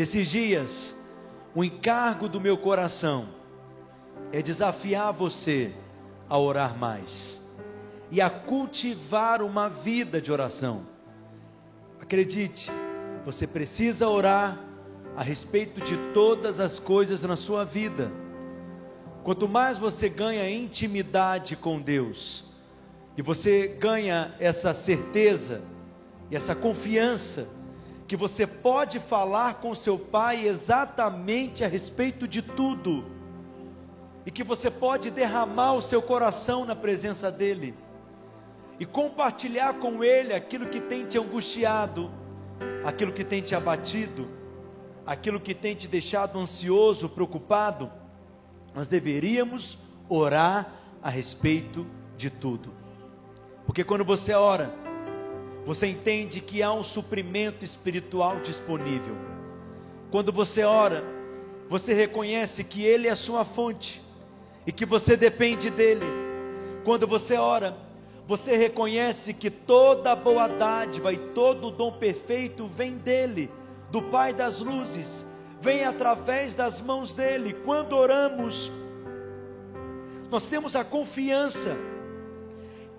Nesses dias, o encargo do meu coração é desafiar você a orar mais e a cultivar uma vida de oração. Acredite, você precisa orar a respeito de todas as coisas na sua vida. Quanto mais você ganha intimidade com Deus, e você ganha essa certeza e essa confiança que você pode falar com seu pai exatamente a respeito de tudo, e que você pode derramar o seu coração na presença dele, e compartilhar com ele aquilo que tem te angustiado, aquilo que tem te abatido, aquilo que tem te deixado ansioso, preocupado, nós deveríamos orar a respeito de tudo. Porque quando você ora, você entende que há um suprimento espiritual disponível. Quando você ora, você reconhece que Ele é a sua fonte e que você depende dEle. Quando você ora, você reconhece que toda boa dádiva e todo dom perfeito vem dEle, do Pai das luzes, vem através das mãos dEle. Quando oramos, nós temos a confiança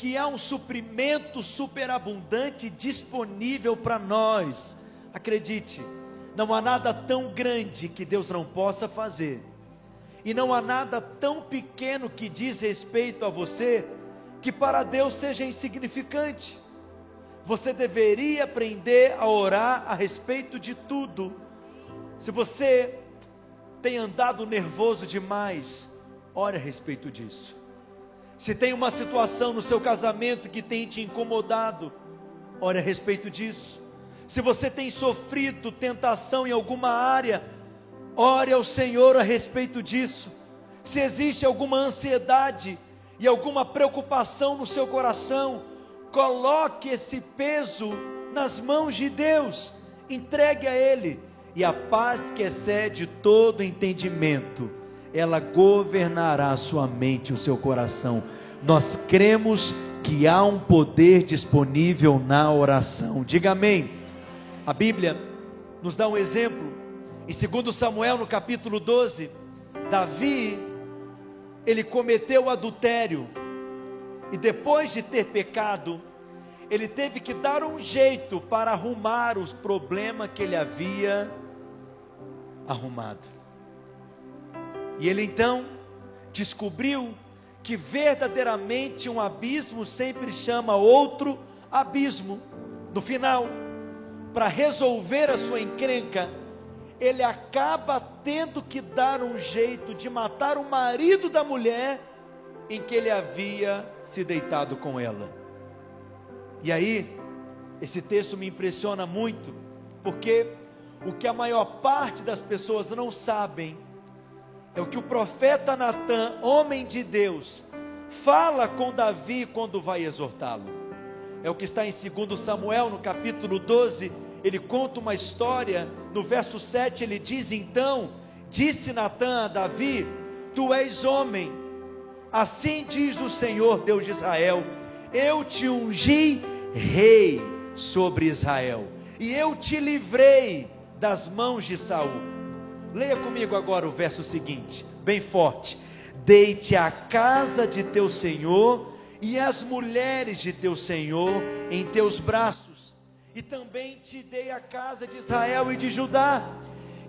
que há um suprimento superabundante disponível para nós. Acredite, não há nada tão grande que Deus não possa fazer, e não há nada tão pequeno que diz respeito a você que para Deus seja insignificante. Você deveria aprender a orar a respeito de tudo. Se você tem andado nervoso demais, ore a respeito disso. Se tem uma situação no seu casamento que tem te incomodado, ore a respeito disso. Se você tem sofrido tentação em alguma área, ore ao Senhor a respeito disso. Se existe alguma ansiedade e alguma preocupação no seu coração, coloque esse peso nas mãos de Deus, entregue a Ele, e a paz que excede todo entendimento ela governará sua mente o seu coração. Nós cremos que há um poder disponível na oração. Diga amém. A Bíblia nos dá um exemplo. Em 2 Samuel, no capítulo 12, Davi, ele cometeu adultério. E depois de ter pecado, ele teve que dar um jeito para arrumar os problemas que ele havia arrumado. E ele então descobriu que verdadeiramente um abismo sempre chama outro abismo. No final, para resolver a sua encrenca, ele acaba tendo que dar um jeito de matar o marido da mulher em que ele havia se deitado com ela. E aí, esse texto me impressiona muito, porque o que a maior parte das pessoas não sabem é o que o profeta Natan, homem de Deus, fala com Davi quando vai exortá-lo. É o que está em 2 Samuel, no capítulo 12, ele conta uma história, no verso 7 ele diz: Então, disse Natan a Davi: Tu és homem, assim diz o Senhor Deus de Israel: Eu te ungi rei sobre Israel, e eu te livrei das mãos de Saul Leia comigo agora o verso seguinte, bem forte. Deite a casa de teu senhor e as mulheres de teu senhor em teus braços, e também te dei a casa de Israel e de Judá.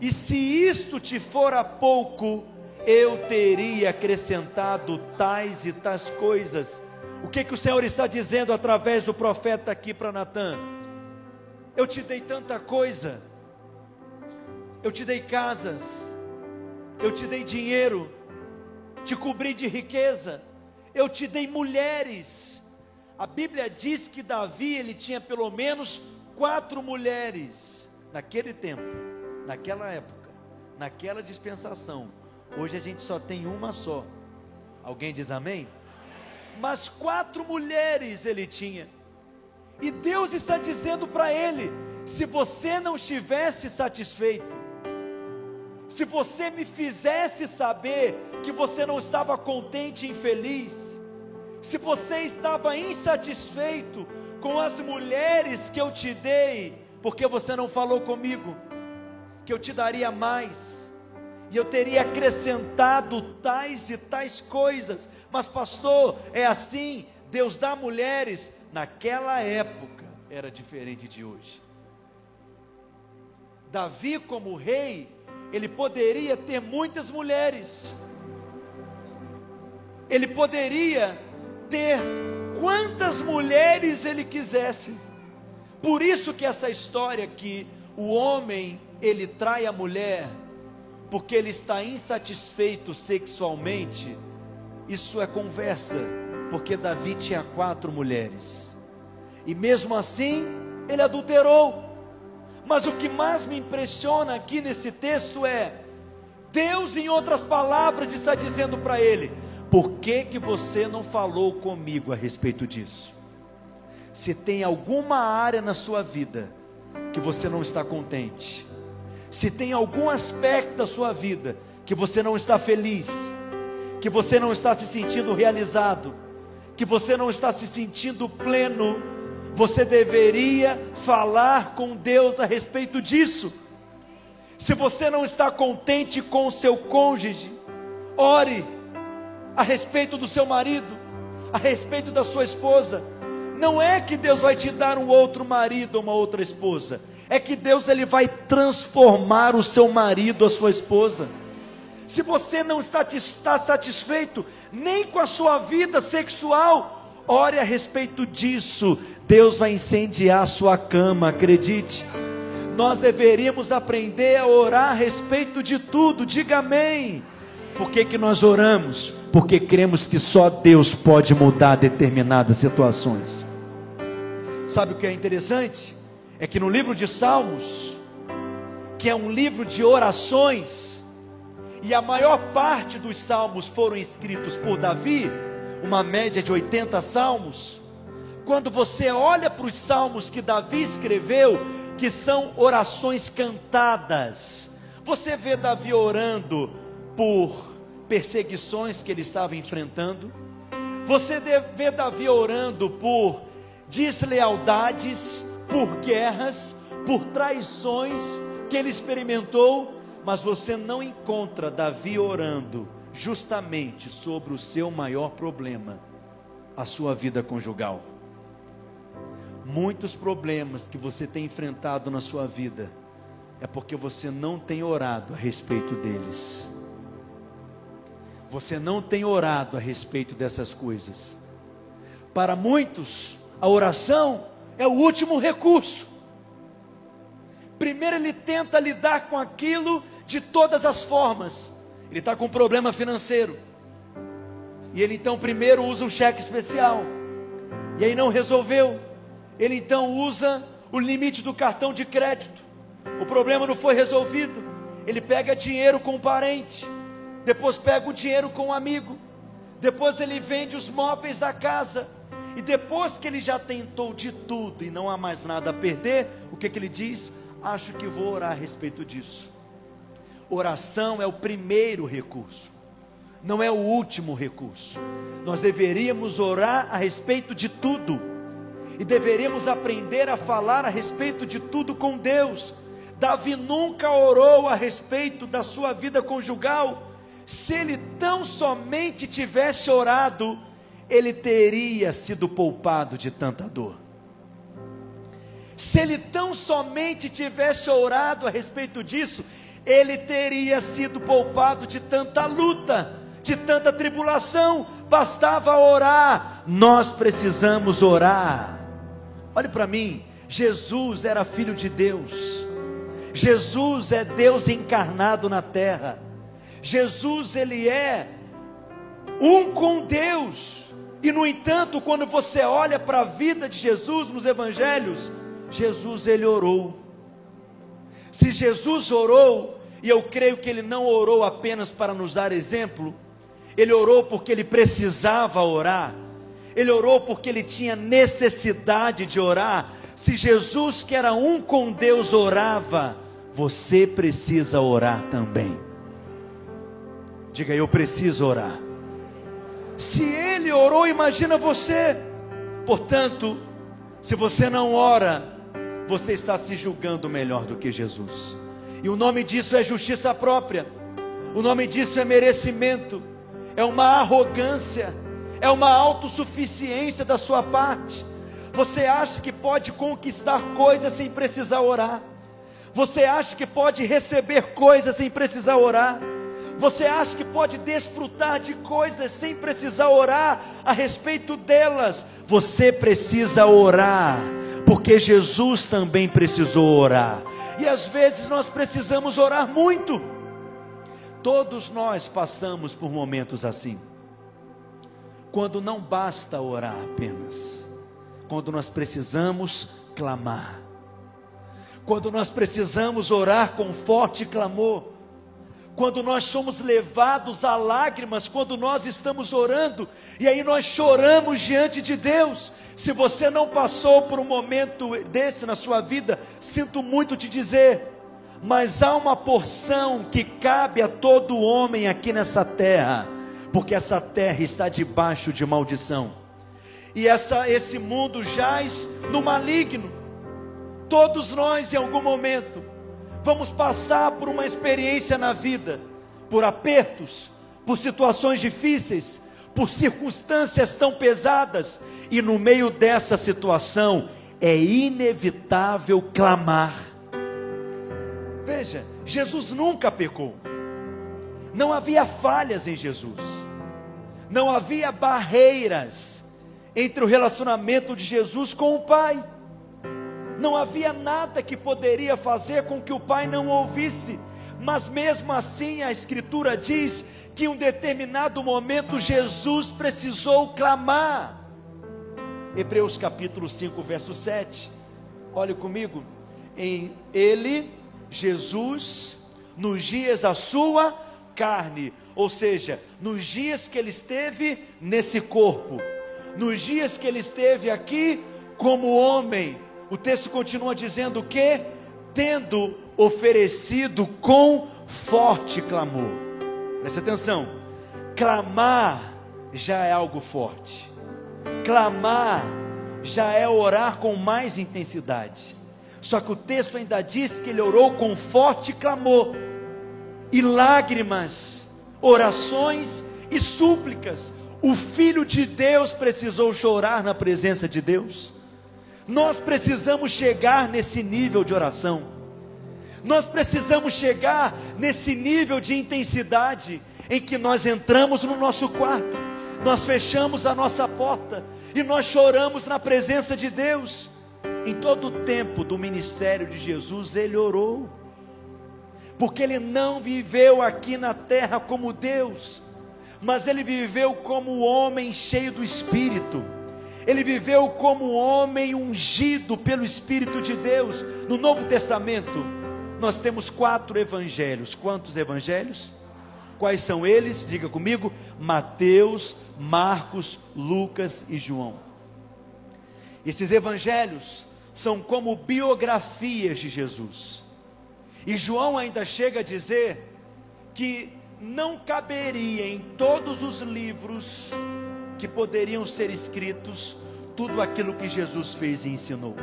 E se isto te fora pouco, eu teria acrescentado tais e tais coisas. O que, que o Senhor está dizendo através do profeta aqui para Natan? Eu te dei tanta coisa eu te dei casas, eu te dei dinheiro, te cobri de riqueza, eu te dei mulheres. A Bíblia diz que Davi ele tinha pelo menos quatro mulheres naquele tempo, naquela época, naquela dispensação. Hoje a gente só tem uma só. Alguém diz amém? Mas quatro mulheres ele tinha. E Deus está dizendo para ele: se você não estivesse satisfeito, se você me fizesse saber que você não estava contente e infeliz, se você estava insatisfeito com as mulheres que eu te dei, porque você não falou comigo, que eu te daria mais, e eu teria acrescentado tais e tais coisas, mas, pastor, é assim, Deus dá mulheres, naquela época era diferente de hoje. Davi, como rei, ele poderia ter muitas mulheres, ele poderia ter quantas mulheres ele quisesse. Por isso que essa história aqui, o homem, ele trai a mulher porque ele está insatisfeito sexualmente. Isso é conversa, porque Davi tinha quatro mulheres. E mesmo assim, ele adulterou. Mas o que mais me impressiona aqui nesse texto é Deus, em outras palavras, está dizendo para ele: por que, que você não falou comigo a respeito disso? Se tem alguma área na sua vida que você não está contente, se tem algum aspecto da sua vida que você não está feliz, que você não está se sentindo realizado, que você não está se sentindo pleno, você deveria falar com Deus a respeito disso. Se você não está contente com o seu cônjuge, ore a respeito do seu marido, a respeito da sua esposa. Não é que Deus vai te dar um outro marido ou uma outra esposa, é que Deus ele vai transformar o seu marido, a sua esposa. Se você não está, está satisfeito nem com a sua vida sexual, ore a respeito disso. Deus vai incendiar a sua cama, acredite. Nós deveríamos aprender a orar a respeito de tudo, diga amém. Por que, que nós oramos? Porque cremos que só Deus pode mudar determinadas situações. Sabe o que é interessante? É que no livro de Salmos, que é um livro de orações, e a maior parte dos salmos foram escritos por Davi, uma média de 80 salmos. Quando você olha para os salmos que Davi escreveu, que são orações cantadas, você vê Davi orando por perseguições que ele estava enfrentando. Você vê Davi orando por deslealdades, por guerras, por traições que ele experimentou, mas você não encontra Davi orando justamente sobre o seu maior problema, a sua vida conjugal. Muitos problemas que você tem enfrentado na sua vida é porque você não tem orado a respeito deles você não tem orado a respeito dessas coisas. Para muitos, a oração é o último recurso. Primeiro ele tenta lidar com aquilo de todas as formas. Ele está com um problema financeiro. E ele então primeiro usa um cheque especial. E aí não resolveu. Ele então usa o limite do cartão de crédito. O problema não foi resolvido. Ele pega dinheiro com o parente depois pega o dinheiro com um amigo, depois ele vende os móveis da casa, e depois que ele já tentou de tudo e não há mais nada a perder, o que, que ele diz? Acho que vou orar a respeito disso. Oração é o primeiro recurso, não é o último recurso. Nós deveríamos orar a respeito de tudo, e deveríamos aprender a falar a respeito de tudo com Deus. Davi nunca orou a respeito da sua vida conjugal, se ele tão somente tivesse orado, ele teria sido poupado de tanta dor. Se ele tão somente tivesse orado a respeito disso, ele teria sido poupado de tanta luta, de tanta tribulação. Bastava orar. Nós precisamos orar. Olhe para mim, Jesus era filho de Deus. Jesus é Deus encarnado na terra. Jesus ele é um com Deus. E no entanto, quando você olha para a vida de Jesus nos evangelhos, Jesus ele orou. Se Jesus orou, e eu creio que ele não orou apenas para nos dar exemplo, ele orou porque ele precisava orar. Ele orou porque ele tinha necessidade de orar. Se Jesus, que era um com Deus, orava, você precisa orar também. Diga, eu preciso orar. Se ele orou, imagina você. Portanto, se você não ora, você está se julgando melhor do que Jesus. E o nome disso é justiça própria. O nome disso é merecimento. É uma arrogância, é uma autossuficiência da sua parte. Você acha que pode conquistar coisas sem precisar orar? Você acha que pode receber coisas sem precisar orar? Você acha que pode desfrutar de coisas sem precisar orar a respeito delas? Você precisa orar, porque Jesus também precisou orar. E às vezes nós precisamos orar muito. Todos nós passamos por momentos assim. Quando não basta orar apenas, quando nós precisamos clamar, quando nós precisamos orar com forte clamor, quando nós somos levados a lágrimas, quando nós estamos orando, e aí nós choramos diante de Deus. Se você não passou por um momento desse na sua vida, sinto muito te dizer, mas há uma porção que cabe a todo homem aqui nessa terra, porque essa terra está debaixo de maldição, e essa, esse mundo jaz no maligno. Todos nós, em algum momento, vamos passar por uma experiência na vida, por apertos, por situações difíceis, por circunstâncias tão pesadas, e no meio dessa situação é inevitável clamar. Veja, Jesus nunca pecou, não havia falhas em Jesus, não havia barreiras entre o relacionamento de Jesus com o Pai não havia nada que poderia fazer com que o pai não ouvisse, mas mesmo assim a Escritura diz que em um determinado momento Jesus precisou clamar. Hebreus capítulo 5, verso 7. Olhe comigo. Em ele, Jesus, nos dias da sua carne, ou seja, nos dias que ele esteve nesse corpo, nos dias que ele esteve aqui como homem, o texto continua dizendo que, tendo oferecido com forte clamor, preste atenção, clamar já é algo forte, clamar já é orar com mais intensidade. Só que o texto ainda diz que ele orou com forte clamor, e lágrimas, orações e súplicas. O Filho de Deus precisou chorar na presença de Deus. Nós precisamos chegar nesse nível de oração. Nós precisamos chegar nesse nível de intensidade em que nós entramos no nosso quarto, nós fechamos a nossa porta e nós choramos na presença de Deus. Em todo o tempo do ministério de Jesus, ele orou, porque ele não viveu aqui na terra como Deus, mas ele viveu como homem cheio do Espírito ele viveu como homem ungido pelo Espírito de Deus. No Novo Testamento, nós temos quatro evangelhos. Quantos evangelhos? Quais são eles? Diga comigo: Mateus, Marcos, Lucas e João. Esses evangelhos são como biografias de Jesus. E João ainda chega a dizer que não caberia em todos os livros que poderiam ser escritos tudo aquilo que Jesus fez e ensinou.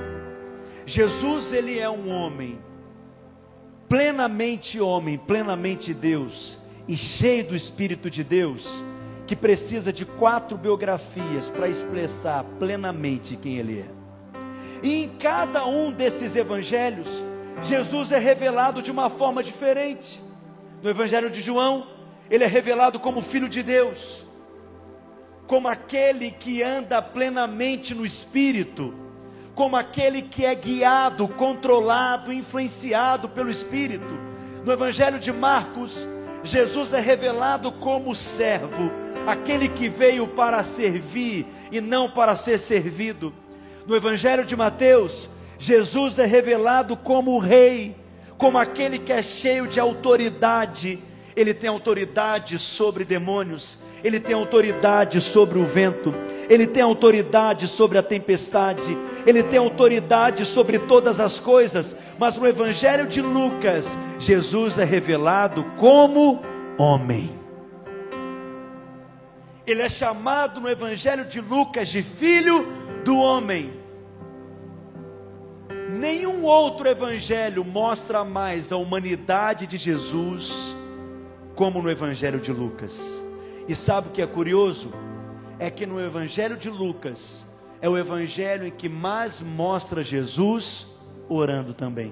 Jesus, ele é um homem, plenamente homem, plenamente Deus, e cheio do Espírito de Deus, que precisa de quatro biografias para expressar plenamente quem ele é. E em cada um desses evangelhos, Jesus é revelado de uma forma diferente. No evangelho de João, ele é revelado como filho de Deus como aquele que anda plenamente no Espírito, como aquele que é guiado, controlado, influenciado pelo Espírito. No Evangelho de Marcos, Jesus é revelado como servo, aquele que veio para servir e não para ser servido. No Evangelho de Mateus, Jesus é revelado como rei, como aquele que é cheio de autoridade, ele tem autoridade sobre demônios, ele tem autoridade sobre o vento, ele tem autoridade sobre a tempestade, ele tem autoridade sobre todas as coisas, mas no Evangelho de Lucas, Jesus é revelado como homem. Ele é chamado no Evangelho de Lucas de filho do homem. Nenhum outro evangelho mostra mais a humanidade de Jesus como no evangelho de Lucas. E sabe o que é curioso? É que no evangelho de Lucas é o evangelho em que mais mostra Jesus orando também.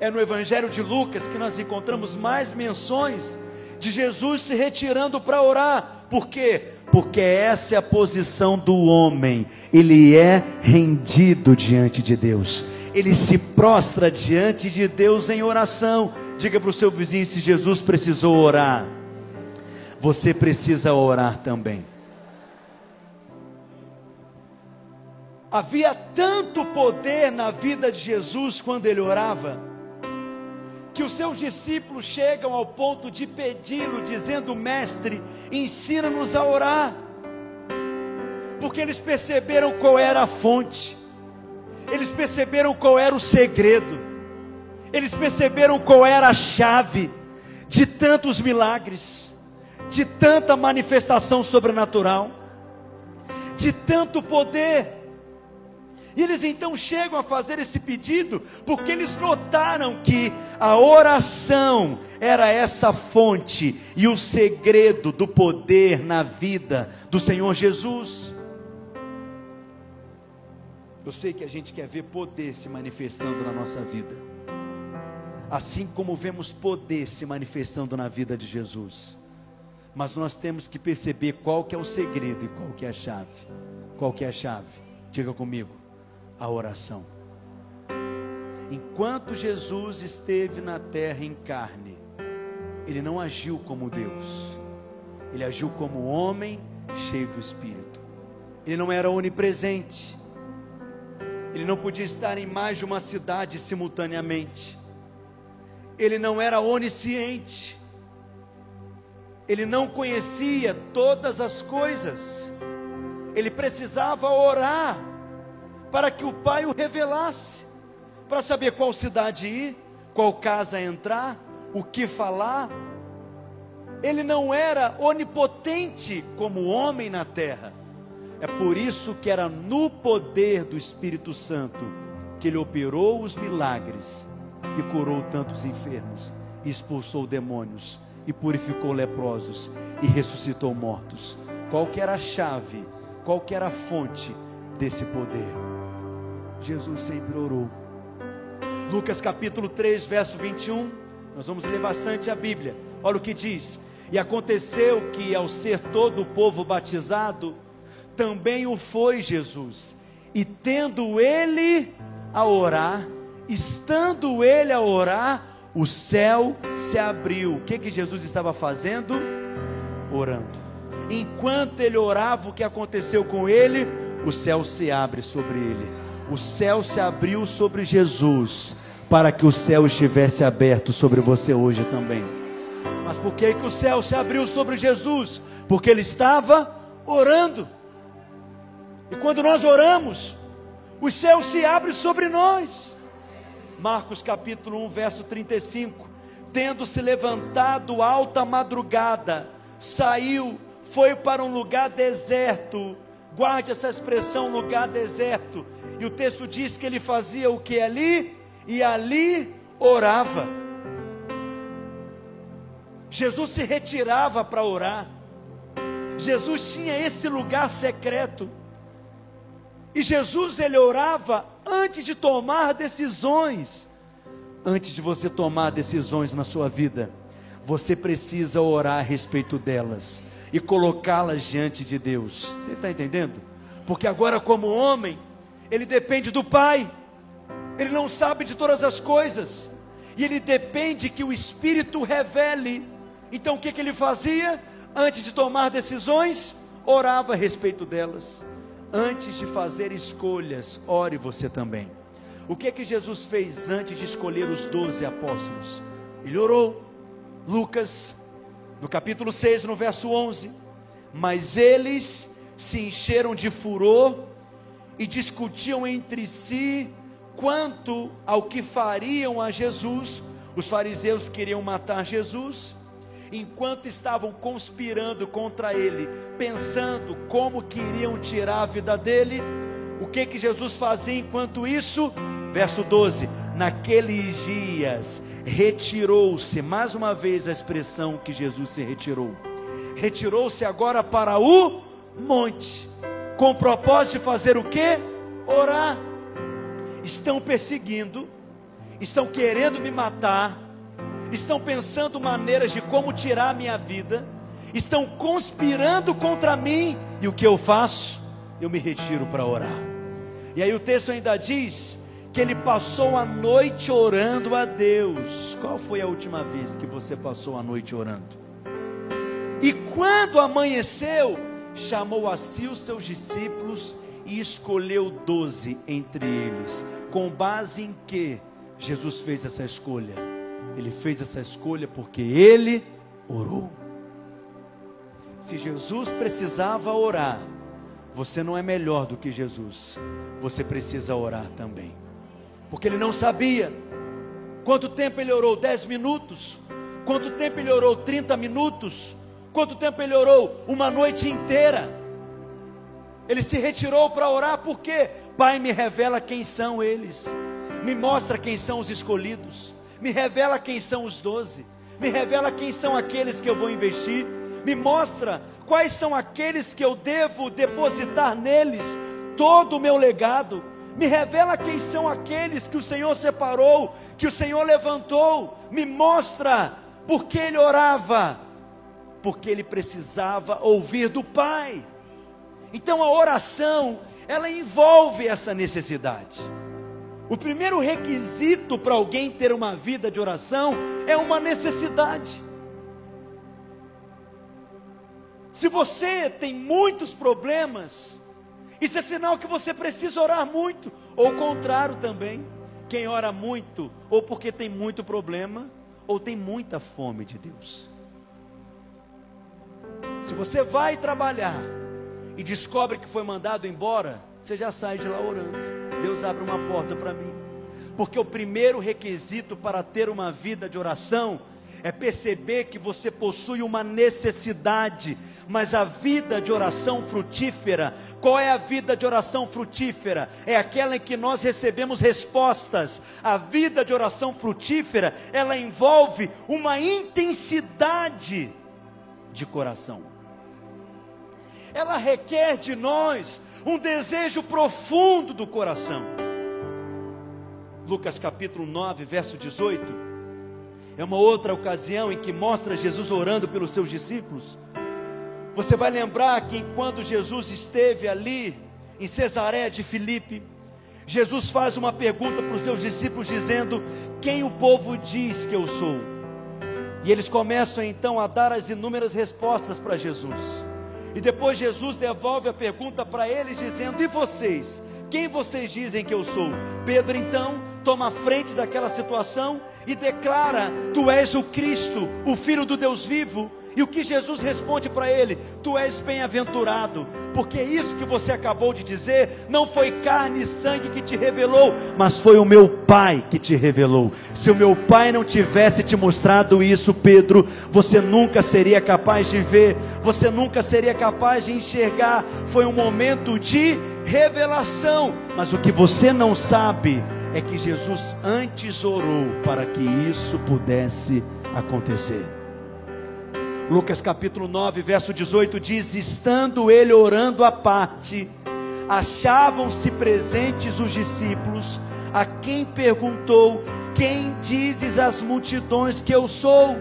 É no evangelho de Lucas que nós encontramos mais menções de Jesus se retirando para orar. Por quê? Porque essa é a posição do homem. Ele é rendido diante de Deus. Ele se prostra diante de Deus em oração. Diga para o seu vizinho se Jesus precisou orar. Você precisa orar também. Havia tanto poder na vida de Jesus quando ele orava que os seus discípulos chegam ao ponto de pedi-lo, dizendo: Mestre, ensina-nos a orar, porque eles perceberam qual era a fonte, eles perceberam qual era o segredo, eles perceberam qual era a chave de tantos milagres, de tanta manifestação sobrenatural, de tanto poder. E eles então chegam a fazer esse pedido, porque eles notaram que a oração era essa fonte e o segredo do poder na vida do Senhor Jesus. Eu sei que a gente quer ver poder se manifestando na nossa vida, assim como vemos poder se manifestando na vida de Jesus. Mas nós temos que perceber qual que é o segredo e qual que é a chave. Qual que é a chave? Diga comigo a oração. Enquanto Jesus esteve na terra em carne, ele não agiu como Deus, ele agiu como homem cheio do Espírito. Ele não era onipresente, ele não podia estar em mais de uma cidade simultaneamente, ele não era onisciente, ele não conhecia todas as coisas, ele precisava orar para que o pai o revelasse, para saber qual cidade ir, qual casa entrar, o que falar. Ele não era onipotente como homem na terra. É por isso que era no poder do Espírito Santo que ele operou os milagres e curou tantos enfermos, e expulsou demônios, e purificou leprosos, e ressuscitou mortos. Qual que era a chave? Qual que era a fonte desse poder? Jesus sempre orou. Lucas capítulo 3, verso 21. Nós vamos ler bastante a Bíblia. Olha o que diz: E aconteceu que, ao ser todo o povo batizado, também o foi Jesus. E tendo ele a orar, estando ele a orar, o céu se abriu. O que que Jesus estava fazendo? Orando. Enquanto ele orava, o que aconteceu com ele? O céu se abre sobre ele o céu se abriu sobre Jesus, para que o céu estivesse aberto sobre você hoje também. Mas por que, que o céu se abriu sobre Jesus? Porque ele estava orando. E quando nós oramos, o céu se abre sobre nós. Marcos capítulo 1, verso 35. Tendo se levantado alta madrugada, saiu, foi para um lugar deserto. Guarde essa expressão, lugar deserto e o texto diz que ele fazia o que ali? E ali orava. Jesus se retirava para orar. Jesus tinha esse lugar secreto. E Jesus ele orava antes de tomar decisões. Antes de você tomar decisões na sua vida, você precisa orar a respeito delas e colocá-las diante de Deus. Você está entendendo? Porque agora, como homem, ele depende do Pai, ele não sabe de todas as coisas, e ele depende que o Espírito revele. Então o que, que ele fazia? Antes de tomar decisões, orava a respeito delas. Antes de fazer escolhas, ore você também. O que que Jesus fez antes de escolher os doze apóstolos? Ele orou. Lucas, no capítulo 6, no verso 11. Mas eles se encheram de furor e discutiam entre si quanto ao que fariam a Jesus. Os fariseus queriam matar Jesus, enquanto estavam conspirando contra ele, pensando como queriam tirar a vida dele. O que que Jesus fazia enquanto isso? Verso 12: Naqueles dias retirou-se, mais uma vez a expressão que Jesus se retirou. Retirou-se agora para o monte, com o propósito de fazer o que? Orar. Estão perseguindo, estão querendo me matar, estão pensando maneiras de como tirar a minha vida, estão conspirando contra mim, e o que eu faço? Eu me retiro para orar. E aí o texto ainda diz que ele passou a noite orando a Deus. Qual foi a última vez que você passou a noite orando? E quando amanheceu, chamou a si os seus discípulos e escolheu doze entre eles. Com base em que Jesus fez essa escolha? Ele fez essa escolha porque ele orou. Se Jesus precisava orar, você não é melhor do que Jesus, você precisa orar também porque ele não sabia. Quanto tempo ele orou? Dez minutos? Quanto tempo ele orou? Trinta minutos? Quanto tempo ele orou? Uma noite inteira. Ele se retirou para orar, porque Pai me revela quem são eles, me mostra quem são os escolhidos, me revela quem são os doze, me revela quem são aqueles que eu vou investir, me mostra quais são aqueles que eu devo depositar neles todo o meu legado. Me revela quem são aqueles que o Senhor separou, que o Senhor levantou, me mostra porque ele orava, porque ele precisava ouvir do Pai. Então a oração, ela envolve essa necessidade. O primeiro requisito para alguém ter uma vida de oração é uma necessidade. Se você tem muitos problemas, isso é sinal que você precisa orar muito, ou o contrário também. Quem ora muito, ou porque tem muito problema, ou tem muita fome de Deus. Se você vai trabalhar e descobre que foi mandado embora, você já sai de lá orando. Deus abre uma porta para mim. Porque o primeiro requisito para ter uma vida de oração é perceber que você possui uma necessidade, mas a vida de oração frutífera, qual é a vida de oração frutífera? É aquela em que nós recebemos respostas. A vida de oração frutífera, ela envolve uma intensidade de coração. Ela requer de nós um desejo profundo do coração. Lucas capítulo 9, verso 18 é uma outra ocasião em que mostra Jesus orando pelos seus discípulos. Você vai lembrar que quando Jesus esteve ali em Cesareia de Filipe, Jesus faz uma pergunta para os seus discípulos dizendo: "Quem o povo diz que eu sou?" E eles começam então a dar as inúmeras respostas para Jesus. E depois Jesus devolve a pergunta para eles dizendo: "E vocês? Quem vocês dizem que eu sou?" Pedro então toma a frente daquela situação e declara: Tu és o Cristo, o Filho do Deus vivo. E o que Jesus responde para ele? Tu és bem-aventurado, porque isso que você acabou de dizer não foi carne e sangue que te revelou, mas foi o meu Pai que te revelou. Se o meu Pai não tivesse te mostrado isso, Pedro, você nunca seria capaz de ver, você nunca seria capaz de enxergar. Foi um momento de revelação, mas o que você não sabe é que Jesus antes orou para que isso pudesse acontecer. Lucas capítulo 9, verso 18 diz: Estando ele orando à parte, achavam-se presentes os discípulos, a quem perguntou: Quem dizes às multidões que eu sou?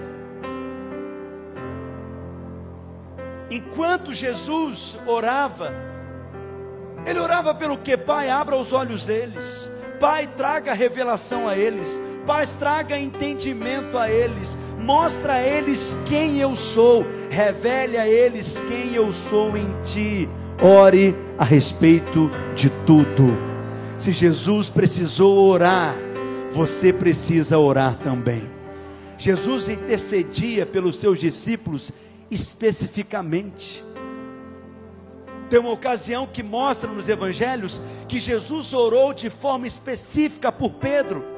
Enquanto Jesus orava, ele orava pelo que? Pai, abra os olhos deles. Pai, traga revelação a eles. Pai, traga entendimento a eles. Mostra a eles quem eu sou. Revele a eles quem eu sou em ti. Ore a respeito de tudo. Se Jesus precisou orar, você precisa orar também. Jesus intercedia pelos seus discípulos especificamente. Tem uma ocasião que mostra nos evangelhos que Jesus orou de forma específica por Pedro.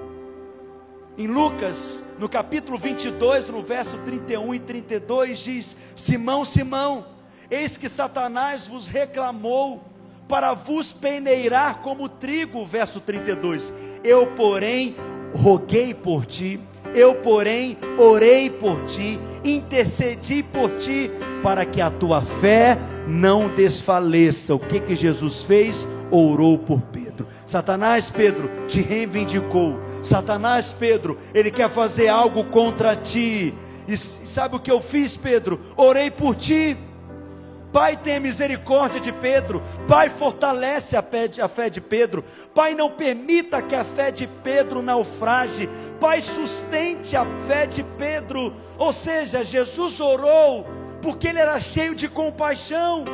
Em Lucas, no capítulo 22, no verso 31 e 32, diz: Simão, Simão, eis que Satanás vos reclamou para vos peneirar como trigo, verso 32. Eu, porém, roguei por ti, eu, porém, orei por ti, intercedi por ti, para que a tua fé não desfaleça. O que que Jesus fez? Orou por Pedro. Satanás, Pedro, te reivindicou. Satanás, Pedro, ele quer fazer algo contra ti. E sabe o que eu fiz, Pedro? Orei por ti. Pai, tenha misericórdia de Pedro. Pai, fortalece a fé, de, a fé de Pedro. Pai, não permita que a fé de Pedro naufrage. Pai, sustente a fé de Pedro. Ou seja, Jesus orou porque ele era cheio de compaixão.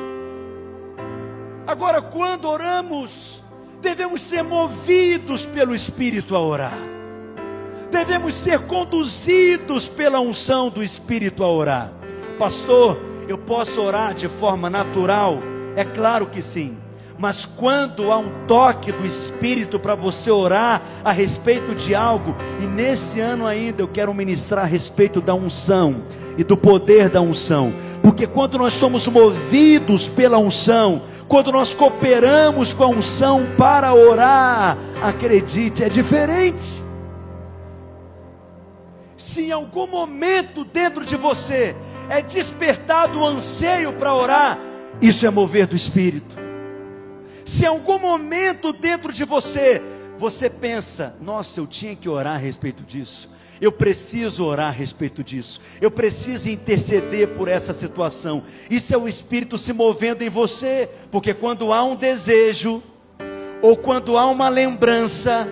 Agora, quando oramos, devemos ser movidos pelo Espírito a orar. Devemos ser conduzidos pela unção do Espírito a orar. Pastor, eu posso orar de forma natural? É claro que sim. Mas quando há um toque do Espírito para você orar a respeito de algo, e nesse ano ainda eu quero ministrar a respeito da unção e do poder da unção, porque quando nós somos movidos pela unção, quando nós cooperamos com a unção para orar, acredite, é diferente. Se em algum momento dentro de você é despertado o anseio para orar, isso é mover do Espírito. Se em algum momento dentro de você, você pensa, nossa, eu tinha que orar a respeito disso, eu preciso orar a respeito disso, eu preciso interceder por essa situação, isso é o Espírito se movendo em você, porque quando há um desejo, ou quando há uma lembrança,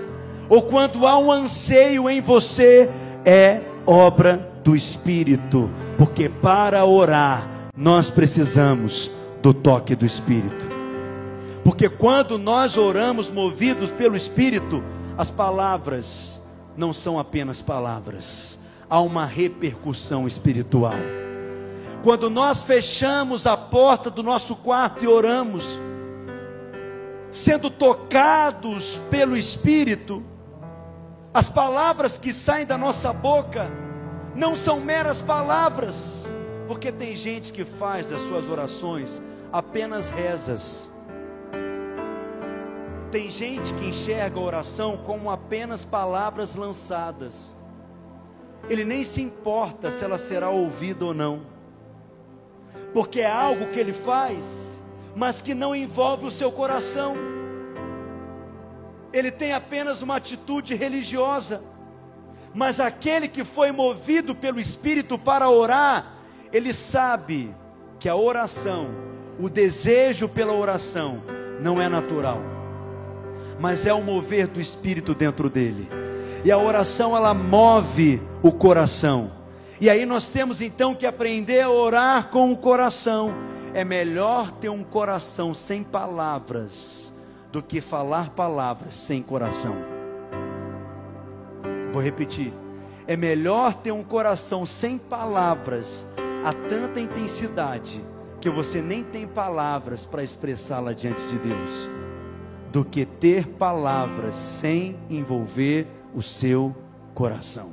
ou quando há um anseio em você, é obra do Espírito, porque para orar nós precisamos do toque do Espírito. Porque quando nós oramos movidos pelo Espírito, as palavras não são apenas palavras, há uma repercussão espiritual. Quando nós fechamos a porta do nosso quarto e oramos, sendo tocados pelo Espírito, as palavras que saem da nossa boca não são meras palavras, porque tem gente que faz das suas orações apenas rezas. Tem gente que enxerga a oração como apenas palavras lançadas. Ele nem se importa se ela será ouvida ou não, porque é algo que ele faz, mas que não envolve o seu coração. Ele tem apenas uma atitude religiosa mas aquele que foi movido pelo Espírito para orar, ele sabe que a oração, o desejo pela oração, não é natural, mas é o mover do Espírito dentro dele. E a oração ela move o coração. E aí nós temos então que aprender a orar com o coração. É melhor ter um coração sem palavras do que falar palavras sem coração. Vou repetir. É melhor ter um coração sem palavras, a tanta intensidade, que você nem tem palavras para expressá-la diante de Deus, do que ter palavras sem envolver o seu coração.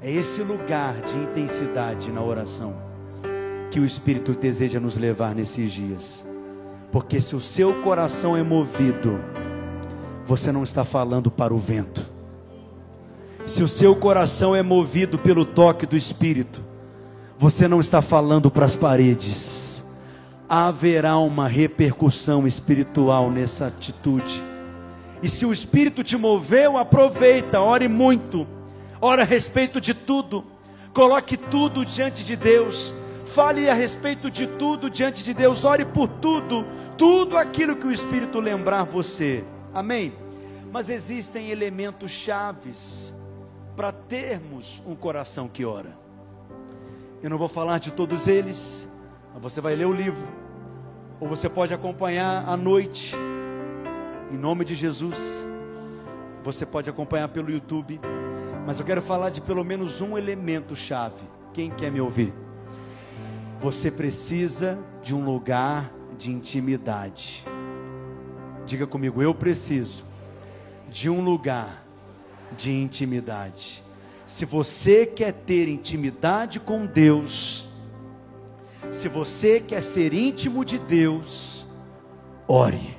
É esse lugar de intensidade na oração que o Espírito deseja nos levar nesses dias. Porque se o seu coração é movido, você não está falando para o vento se o seu coração é movido pelo toque do Espírito, você não está falando para as paredes. Haverá uma repercussão espiritual nessa atitude. E se o Espírito te moveu, aproveita, ore muito, ore a respeito de tudo, coloque tudo diante de Deus, fale a respeito de tudo diante de Deus, ore por tudo, tudo aquilo que o Espírito lembrar você. Amém? Mas existem elementos chaves para termos um coração que ora. Eu não vou falar de todos eles, mas você vai ler o livro, ou você pode acompanhar à noite, em nome de Jesus. Você pode acompanhar pelo YouTube, mas eu quero falar de pelo menos um elemento chave. Quem quer me ouvir? Você precisa de um lugar de intimidade. Diga comigo, eu preciso de um lugar de intimidade. Se você quer ter intimidade com Deus, se você quer ser íntimo de Deus, ore.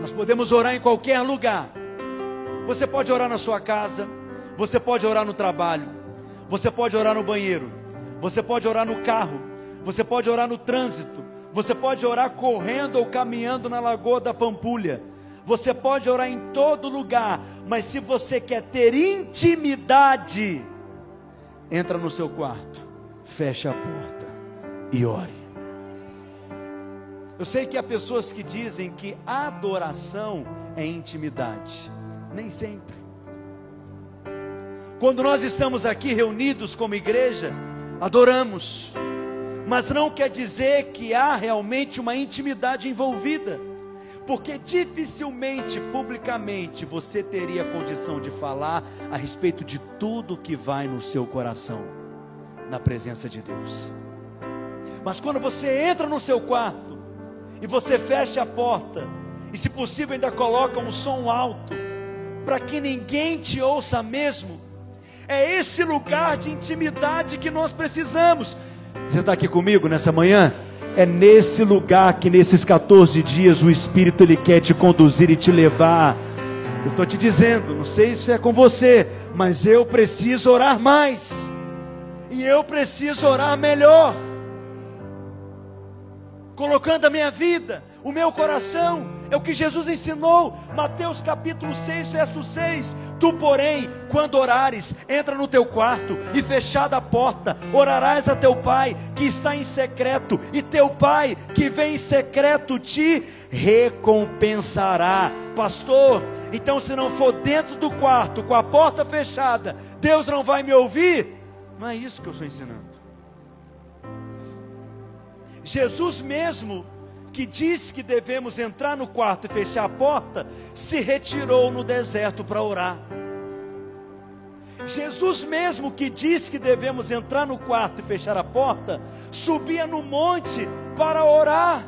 Nós podemos orar em qualquer lugar. Você pode orar na sua casa, você pode orar no trabalho, você pode orar no banheiro, você pode orar no carro, você pode orar no trânsito, você pode orar correndo ou caminhando na lagoa da Pampulha. Você pode orar em todo lugar, mas se você quer ter intimidade, entra no seu quarto, fecha a porta e ore. Eu sei que há pessoas que dizem que adoração é intimidade. Nem sempre. Quando nós estamos aqui reunidos como igreja, adoramos, mas não quer dizer que há realmente uma intimidade envolvida, porque dificilmente publicamente você teria condição de falar a respeito de tudo que vai no seu coração, na presença de Deus. Mas quando você entra no seu quarto, e você fecha a porta, e se possível ainda coloca um som alto, para que ninguém te ouça mesmo. É esse lugar de intimidade que nós precisamos. Você está aqui comigo nessa manhã? É nesse lugar que nesses 14 dias o Espírito ele quer te conduzir e te levar. Eu estou te dizendo, não sei se é com você, mas eu preciso orar mais. E eu preciso orar melhor colocando a minha vida, o meu coração, é o que Jesus ensinou, Mateus capítulo 6, verso 6. Tu, porém, quando orares, entra no teu quarto e fechada a porta, orarás a teu pai que está em secreto, e teu pai que vem em secreto te recompensará. Pastor, então se não for dentro do quarto, com a porta fechada, Deus não vai me ouvir? Não é isso que eu estou ensinando. Jesus mesmo, que disse que devemos entrar no quarto e fechar a porta, se retirou no deserto para orar. Jesus mesmo que disse que devemos entrar no quarto e fechar a porta, subia no monte para orar.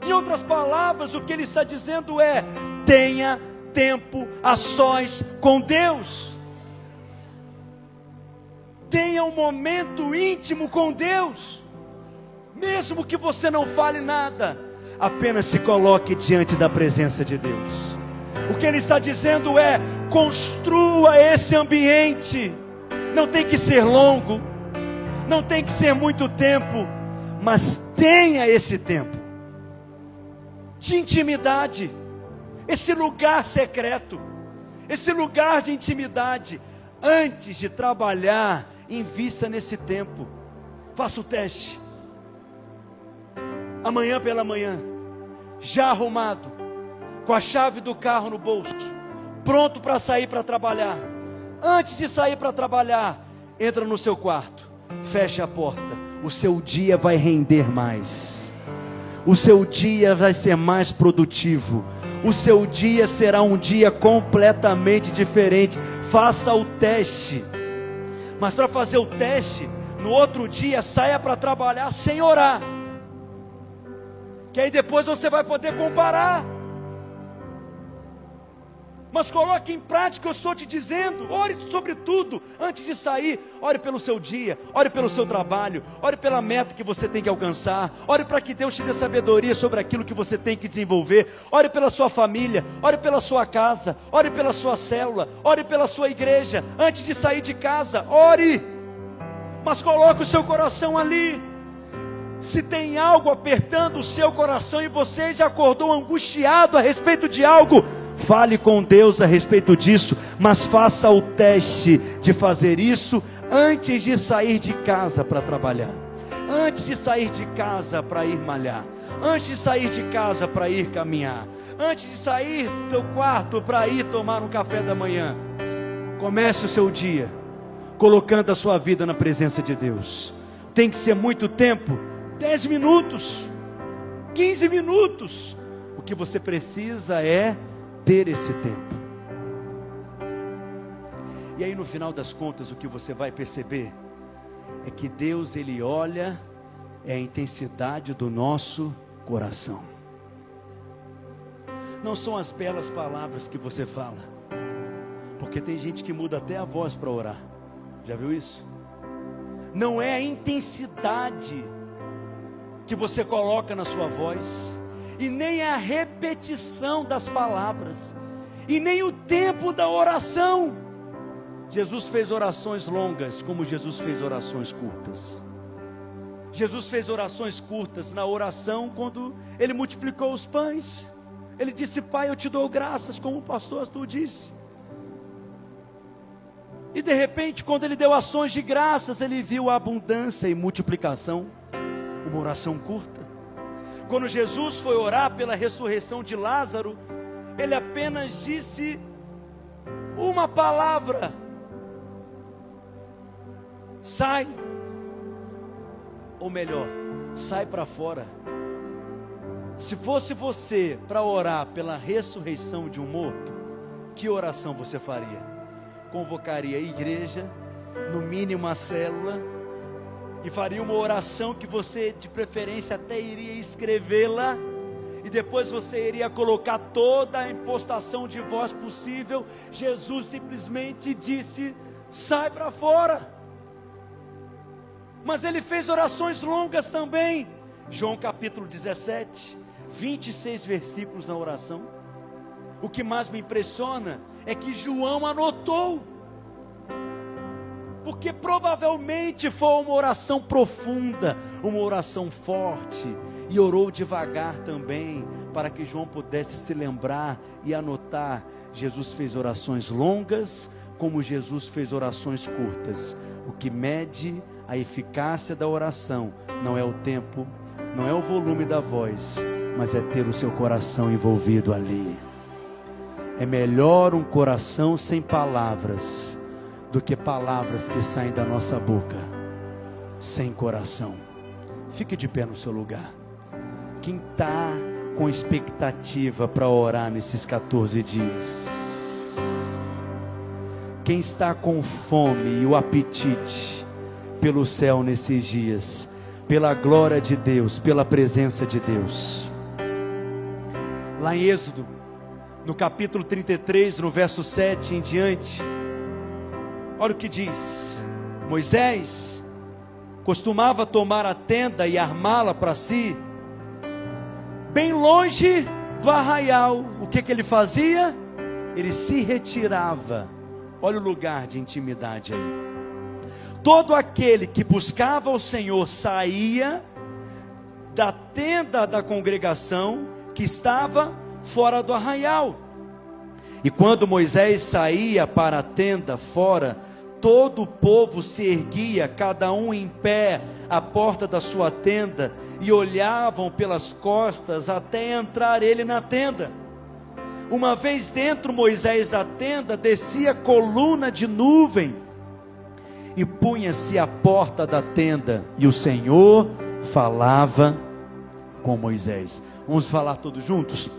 Em outras palavras, o que ele está dizendo é: tenha tempo a sós com Deus. Tenha um momento íntimo com Deus mesmo que você não fale nada, apenas se coloque diante da presença de Deus. O que ele está dizendo é: construa esse ambiente. Não tem que ser longo, não tem que ser muito tempo, mas tenha esse tempo de intimidade, esse lugar secreto, esse lugar de intimidade. Antes de trabalhar, invista nesse tempo. Faça o teste amanhã pela manhã, já arrumado, com a chave do carro no bolso, pronto para sair para trabalhar. Antes de sair para trabalhar, entra no seu quarto, fecha a porta. O seu dia vai render mais. O seu dia vai ser mais produtivo. O seu dia será um dia completamente diferente. Faça o teste. Mas para fazer o teste, no outro dia saia para trabalhar sem orar que aí depois você vai poder comparar. Mas coloque em prática, eu estou te dizendo, ore sobre tudo antes de sair, ore pelo seu dia, ore pelo seu trabalho, ore pela meta que você tem que alcançar, ore para que Deus te dê sabedoria sobre aquilo que você tem que desenvolver, ore pela sua família, ore pela sua casa, ore pela sua célula, ore pela sua igreja, antes de sair de casa, ore, mas coloque o seu coração ali. Se tem algo apertando o seu coração e você já acordou angustiado a respeito de algo, fale com Deus a respeito disso, mas faça o teste de fazer isso antes de sair de casa para trabalhar, antes de sair de casa para ir malhar, antes de sair de casa para ir caminhar, antes de sair do quarto para ir tomar um café da manhã. Comece o seu dia colocando a sua vida na presença de Deus. Tem que ser muito tempo 10 minutos, 15 minutos. O que você precisa é ter esse tempo. E aí no final das contas, o que você vai perceber é que Deus ele olha é a intensidade do nosso coração. Não são as belas palavras que você fala, porque tem gente que muda até a voz para orar. Já viu isso? Não é a intensidade que você coloca na sua voz, e nem a repetição das palavras, e nem o tempo da oração. Jesus fez orações longas, como Jesus fez orações curtas. Jesus fez orações curtas na oração quando ele multiplicou os pães. Ele disse: Pai, eu te dou graças, como o pastor tu disse. E de repente, quando ele deu ações de graças, ele viu a abundância e multiplicação. Uma oração curta. Quando Jesus foi orar pela ressurreição de Lázaro, ele apenas disse uma palavra: sai. Ou melhor, sai para fora. Se fosse você para orar pela ressurreição de um morto, que oração você faria? Convocaria a igreja, no mínimo a célula, e faria uma oração que você, de preferência, até iria escrevê-la, e depois você iria colocar toda a impostação de voz possível. Jesus simplesmente disse: sai para fora. Mas ele fez orações longas também. João capítulo 17, 26 versículos na oração. O que mais me impressiona é que João anotou. Porque provavelmente foi uma oração profunda, uma oração forte, e orou devagar também, para que João pudesse se lembrar e anotar. Jesus fez orações longas, como Jesus fez orações curtas. O que mede a eficácia da oração não é o tempo, não é o volume da voz, mas é ter o seu coração envolvido ali. É melhor um coração sem palavras do que palavras que saem da nossa boca sem coração. Fique de pé no seu lugar. Quem está com expectativa para orar nesses 14 dias? Quem está com fome e o apetite? pelo céu nesses dias, pela glória de Deus, pela presença de Deus. Lá em Êxodo, no capítulo 33, no verso 7 em diante, olha o que diz: Moisés costumava tomar a tenda e armá-la para si, bem longe do arraial. O que, que ele fazia? Ele se retirava. Olha o lugar de intimidade aí todo aquele que buscava o Senhor saía da tenda da congregação que estava fora do arraial. E quando Moisés saía para a tenda fora, todo o povo se erguia, cada um em pé, à porta da sua tenda, e olhavam pelas costas até entrar ele na tenda. Uma vez dentro Moisés da tenda, descia coluna de nuvem e punha-se à porta da tenda, e o Senhor falava com Moisés. Vamos falar todos juntos?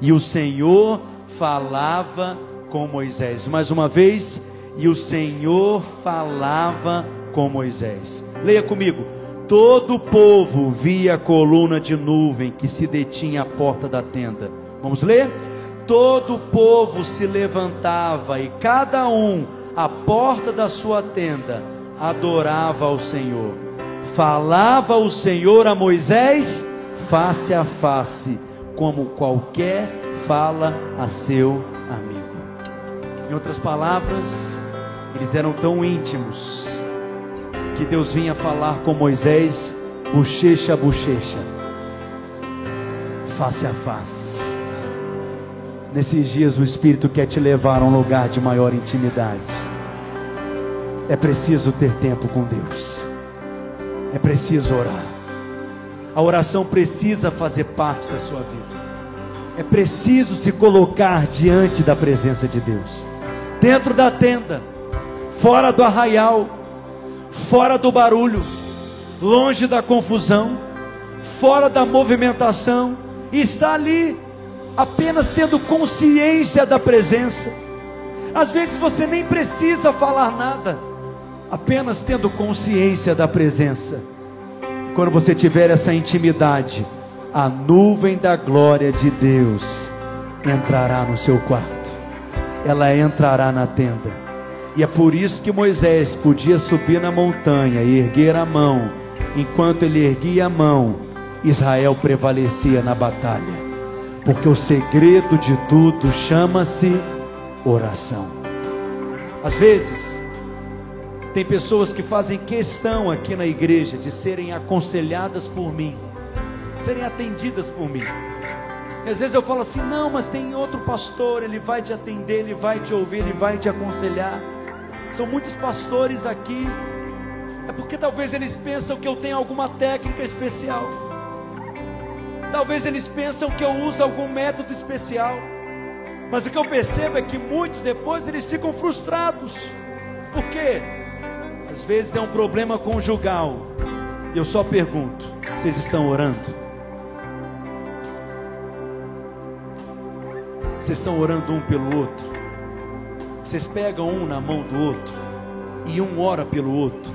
E o Senhor falava com Moisés. Mais uma vez, e o Senhor falava com Moisés. Leia comigo. Todo o povo via a coluna de nuvem que se detinha à porta da tenda. Vamos ler? Todo o povo se levantava e cada um à porta da sua tenda, adorava ao Senhor. Falava o Senhor a Moisés face a face, como qualquer fala a seu amigo. Em outras palavras, eles eram tão íntimos que Deus vinha falar com Moisés bochecha a bochecha, face a face. Nesses dias o Espírito quer te levar a um lugar de maior intimidade. É preciso ter tempo com Deus. É preciso orar. A oração precisa fazer parte da sua vida. É preciso se colocar diante da presença de Deus. Dentro da tenda, fora do arraial, fora do barulho, longe da confusão, fora da movimentação, e está ali apenas tendo consciência da presença. Às vezes você nem precisa falar nada, apenas tendo consciência da presença. Quando você tiver essa intimidade, a nuvem da glória de Deus entrará no seu quarto, ela entrará na tenda. E é por isso que Moisés podia subir na montanha e erguer a mão enquanto ele erguia a mão, Israel prevalecia na batalha. Porque o segredo de tudo chama-se oração. Às vezes, tem pessoas que fazem questão aqui na igreja de serem aconselhadas por mim, serem atendidas por mim. E às vezes eu falo assim: não, mas tem outro pastor, ele vai te atender, ele vai te ouvir, ele vai te aconselhar. São muitos pastores aqui, é porque talvez eles pensam que eu tenho alguma técnica especial, talvez eles pensam que eu uso algum método especial, mas o que eu percebo é que muitos depois eles ficam frustrados, por quê? Às vezes é um problema conjugal, eu só pergunto: vocês estão orando? Vocês estão orando um pelo outro. Vocês pegam um na mão do outro. E um ora pelo outro.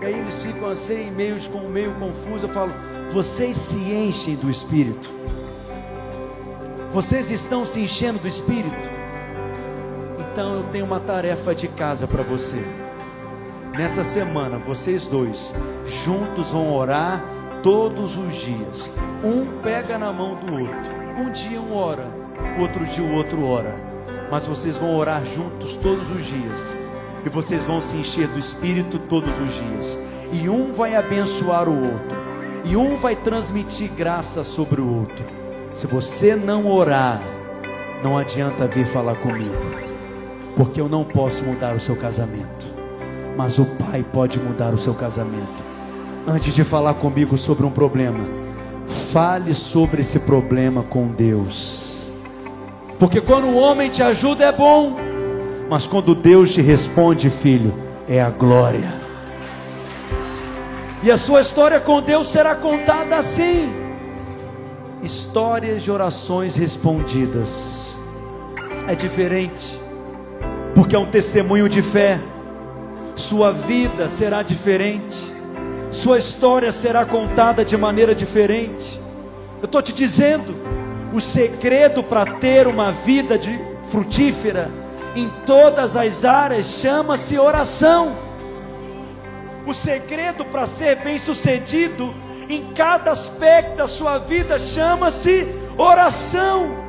E aí eles ficam assim, meio, meio confusos. Eu falo: vocês se enchem do Espírito. Vocês estão se enchendo do Espírito. Então eu tenho uma tarefa de casa para você. Nessa semana, vocês dois juntos vão orar todos os dias. Um pega na mão do outro. Um dia um ora, outro dia o outro ora. Mas vocês vão orar juntos todos os dias. E vocês vão se encher do Espírito todos os dias. E um vai abençoar o outro. E um vai transmitir graça sobre o outro. Se você não orar, não adianta vir falar comigo. Porque eu não posso mudar o seu casamento. Mas o Pai pode mudar o seu casamento. Antes de falar comigo sobre um problema, Fale sobre esse problema com Deus. Porque quando o homem te ajuda é bom, mas quando Deus te responde, filho, é a glória. E a sua história com Deus será contada assim: histórias de orações respondidas. É diferente, porque é um testemunho de fé. Sua vida será diferente sua história será contada de maneira diferente. Eu estou te dizendo, o segredo para ter uma vida de frutífera em todas as áreas chama-se oração. O segredo para ser bem-sucedido em cada aspecto da sua vida chama-se oração.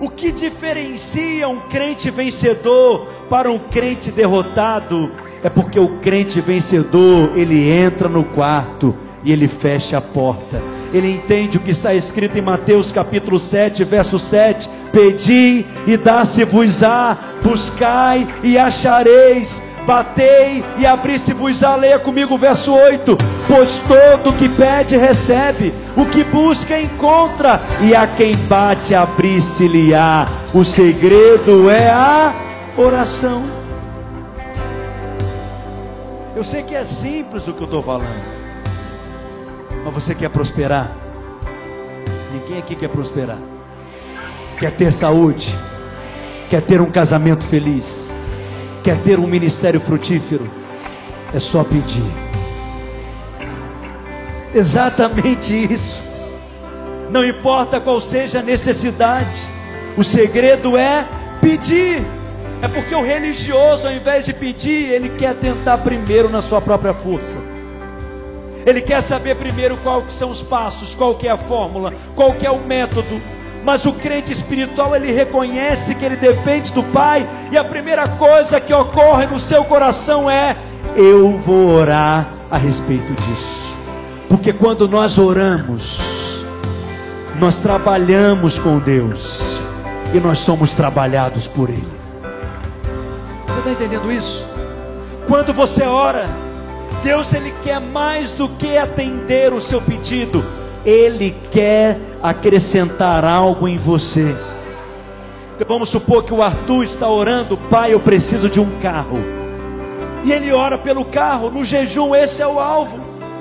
O que diferencia um crente vencedor para um crente derrotado é porque o crente vencedor, ele entra no quarto e ele fecha a porta. Ele entende o que está escrito em Mateus capítulo 7, verso 7: Pedi e dá-se-vos-á, buscai e achareis, batei e abri-se-vos-á. Leia comigo o verso 8: Pois todo que pede recebe, o que busca encontra, e a quem bate abri-se-lhe-á. O segredo é a oração. Eu sei que é simples o que eu estou falando, mas você quer prosperar? Ninguém aqui quer prosperar, quer ter saúde, quer ter um casamento feliz, quer ter um ministério frutífero. É só pedir. Exatamente isso. Não importa qual seja a necessidade, o segredo é pedir. É porque o religioso, ao invés de pedir, ele quer tentar primeiro na sua própria força. Ele quer saber primeiro que são os passos, qual é a fórmula, qual é o método. Mas o crente espiritual, ele reconhece que ele depende do Pai, e a primeira coisa que ocorre no seu coração é: eu vou orar a respeito disso. Porque quando nós oramos, nós trabalhamos com Deus e nós somos trabalhados por Ele. Você está entendendo isso? Quando você ora, Deus ele quer mais do que atender o seu pedido, ele quer acrescentar algo em você. Então, vamos supor que o Arthur está orando, pai, eu preciso de um carro. E ele ora pelo carro, no jejum esse é o alvo,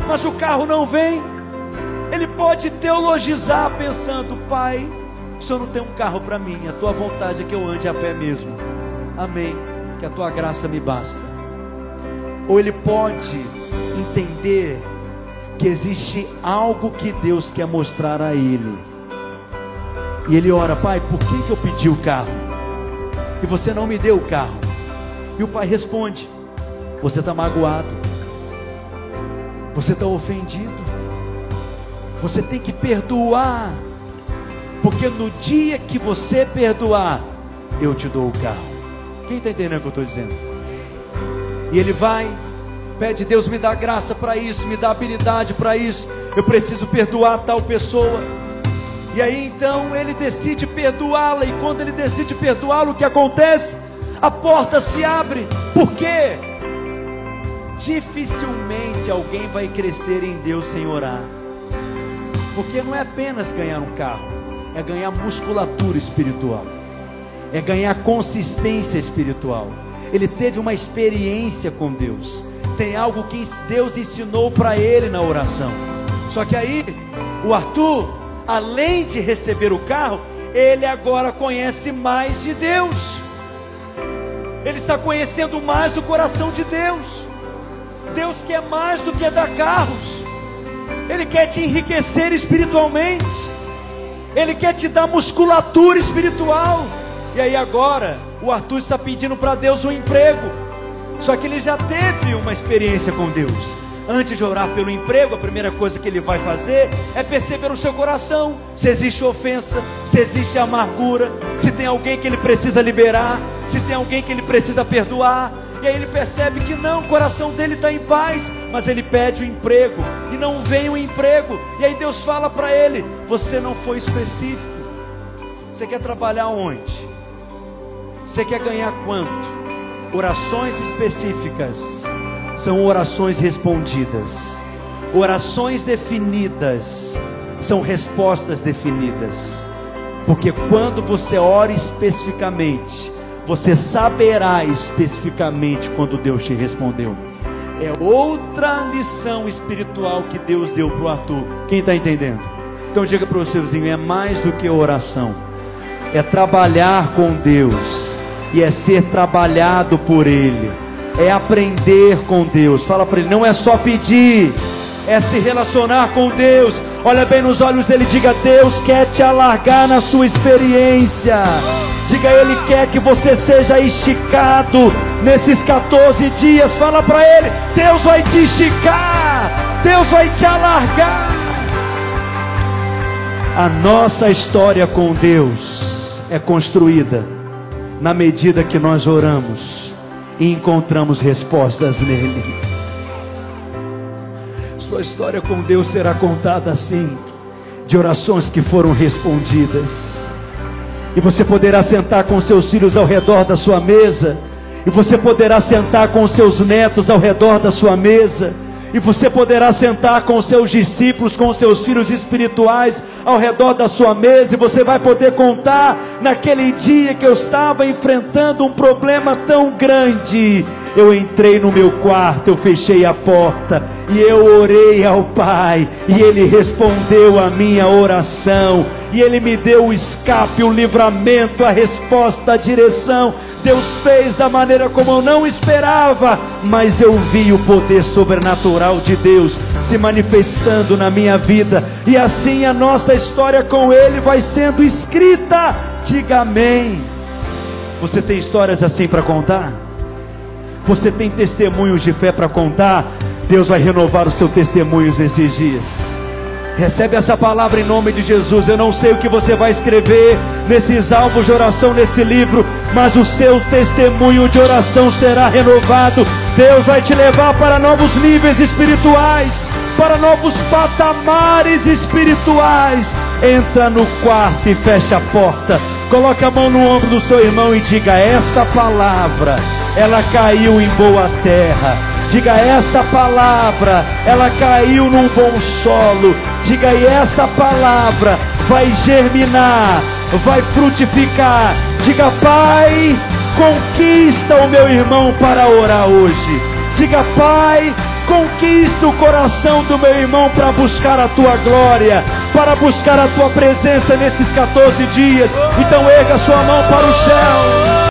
mas o carro não vem. Ele pode teologizar pensando, pai, o senhor não tem um carro para mim, a tua vontade é que eu ande a pé mesmo. Amém que a tua graça me basta. Ou ele pode entender que existe algo que Deus quer mostrar a ele. E ele ora, pai, por que, que eu pedi o carro? E você não me deu o carro. E o pai responde: Você está magoado. Você está ofendido. Você tem que perdoar. Porque no dia que você perdoar, eu te dou o carro. Quem está entendendo o que eu estou dizendo? E ele vai, pede, Deus me dá graça para isso, me dá habilidade para isso. Eu preciso perdoar tal pessoa. E aí então ele decide perdoá-la. E quando ele decide perdoá-la, o que acontece? A porta se abre. Por quê? Dificilmente alguém vai crescer em Deus sem orar. Porque não é apenas ganhar um carro, é ganhar musculatura espiritual é ganhar consistência espiritual. Ele teve uma experiência com Deus. Tem algo que Deus ensinou para ele na oração. Só que aí, o Arthur, além de receber o carro, ele agora conhece mais de Deus. Ele está conhecendo mais do coração de Deus. Deus quer mais do que dar carros. Ele quer te enriquecer espiritualmente. Ele quer te dar musculatura espiritual. E aí agora o Arthur está pedindo para Deus um emprego. Só que ele já teve uma experiência com Deus. Antes de orar pelo emprego, a primeira coisa que ele vai fazer é perceber o seu coração, se existe ofensa, se existe amargura, se tem alguém que ele precisa liberar, se tem alguém que ele precisa perdoar. E aí ele percebe que não, o coração dele está em paz, mas ele pede o emprego e não vem o emprego. E aí Deus fala para ele: Você não foi específico. Você quer trabalhar onde? Você quer ganhar quanto? Orações específicas são orações respondidas. Orações definidas são respostas definidas. Porque quando você ora especificamente, você saberá especificamente quando Deus te respondeu. É outra lição espiritual que Deus deu para o Arthur. Quem está entendendo? Então diga para o seu vizinho: é mais do que oração é trabalhar com Deus e é ser trabalhado por Ele, é aprender com Deus. Fala para ele, não é só pedir, é se relacionar com Deus. Olha bem nos olhos dele, diga: Deus quer te alargar na sua experiência. Diga, Ele quer que você seja esticado nesses 14 dias. Fala para Ele: Deus vai te esticar, Deus vai te alargar. A nossa história com Deus é construída na medida que nós oramos e encontramos respostas nele. Sua história com Deus será contada assim, de orações que foram respondidas. E você poderá sentar com seus filhos ao redor da sua mesa, e você poderá sentar com seus netos ao redor da sua mesa e você poderá sentar com seus discípulos, com seus filhos espirituais ao redor da sua mesa, e você vai poder contar naquele dia que eu estava enfrentando um problema tão grande. Eu entrei no meu quarto, eu fechei a porta e eu orei ao Pai, e Ele respondeu a minha oração, e Ele me deu o escape, o livramento, a resposta, a direção. Deus fez da maneira como eu não esperava, mas eu vi o poder sobrenatural de Deus se manifestando na minha vida, e assim a nossa história com Ele vai sendo escrita. Diga amém. Você tem histórias assim para contar? Você tem testemunhos de fé para contar? Deus vai renovar os seus testemunhos nesses dias. Recebe essa palavra em nome de Jesus. Eu não sei o que você vai escrever nesses álbuns de oração, nesse livro, mas o seu testemunho de oração será renovado. Deus vai te levar para novos níveis espirituais, para novos patamares espirituais. Entra no quarto e fecha a porta. Coloca a mão no ombro do seu irmão e diga: Essa palavra, ela caiu em boa terra Diga essa palavra, ela caiu num bom solo. Diga e essa palavra vai germinar, vai frutificar. Diga, Pai, conquista o meu irmão para orar hoje. Diga, Pai, conquista o coração do meu irmão para buscar a tua glória, para buscar a tua presença nesses 14 dias. Então erga sua mão para o céu.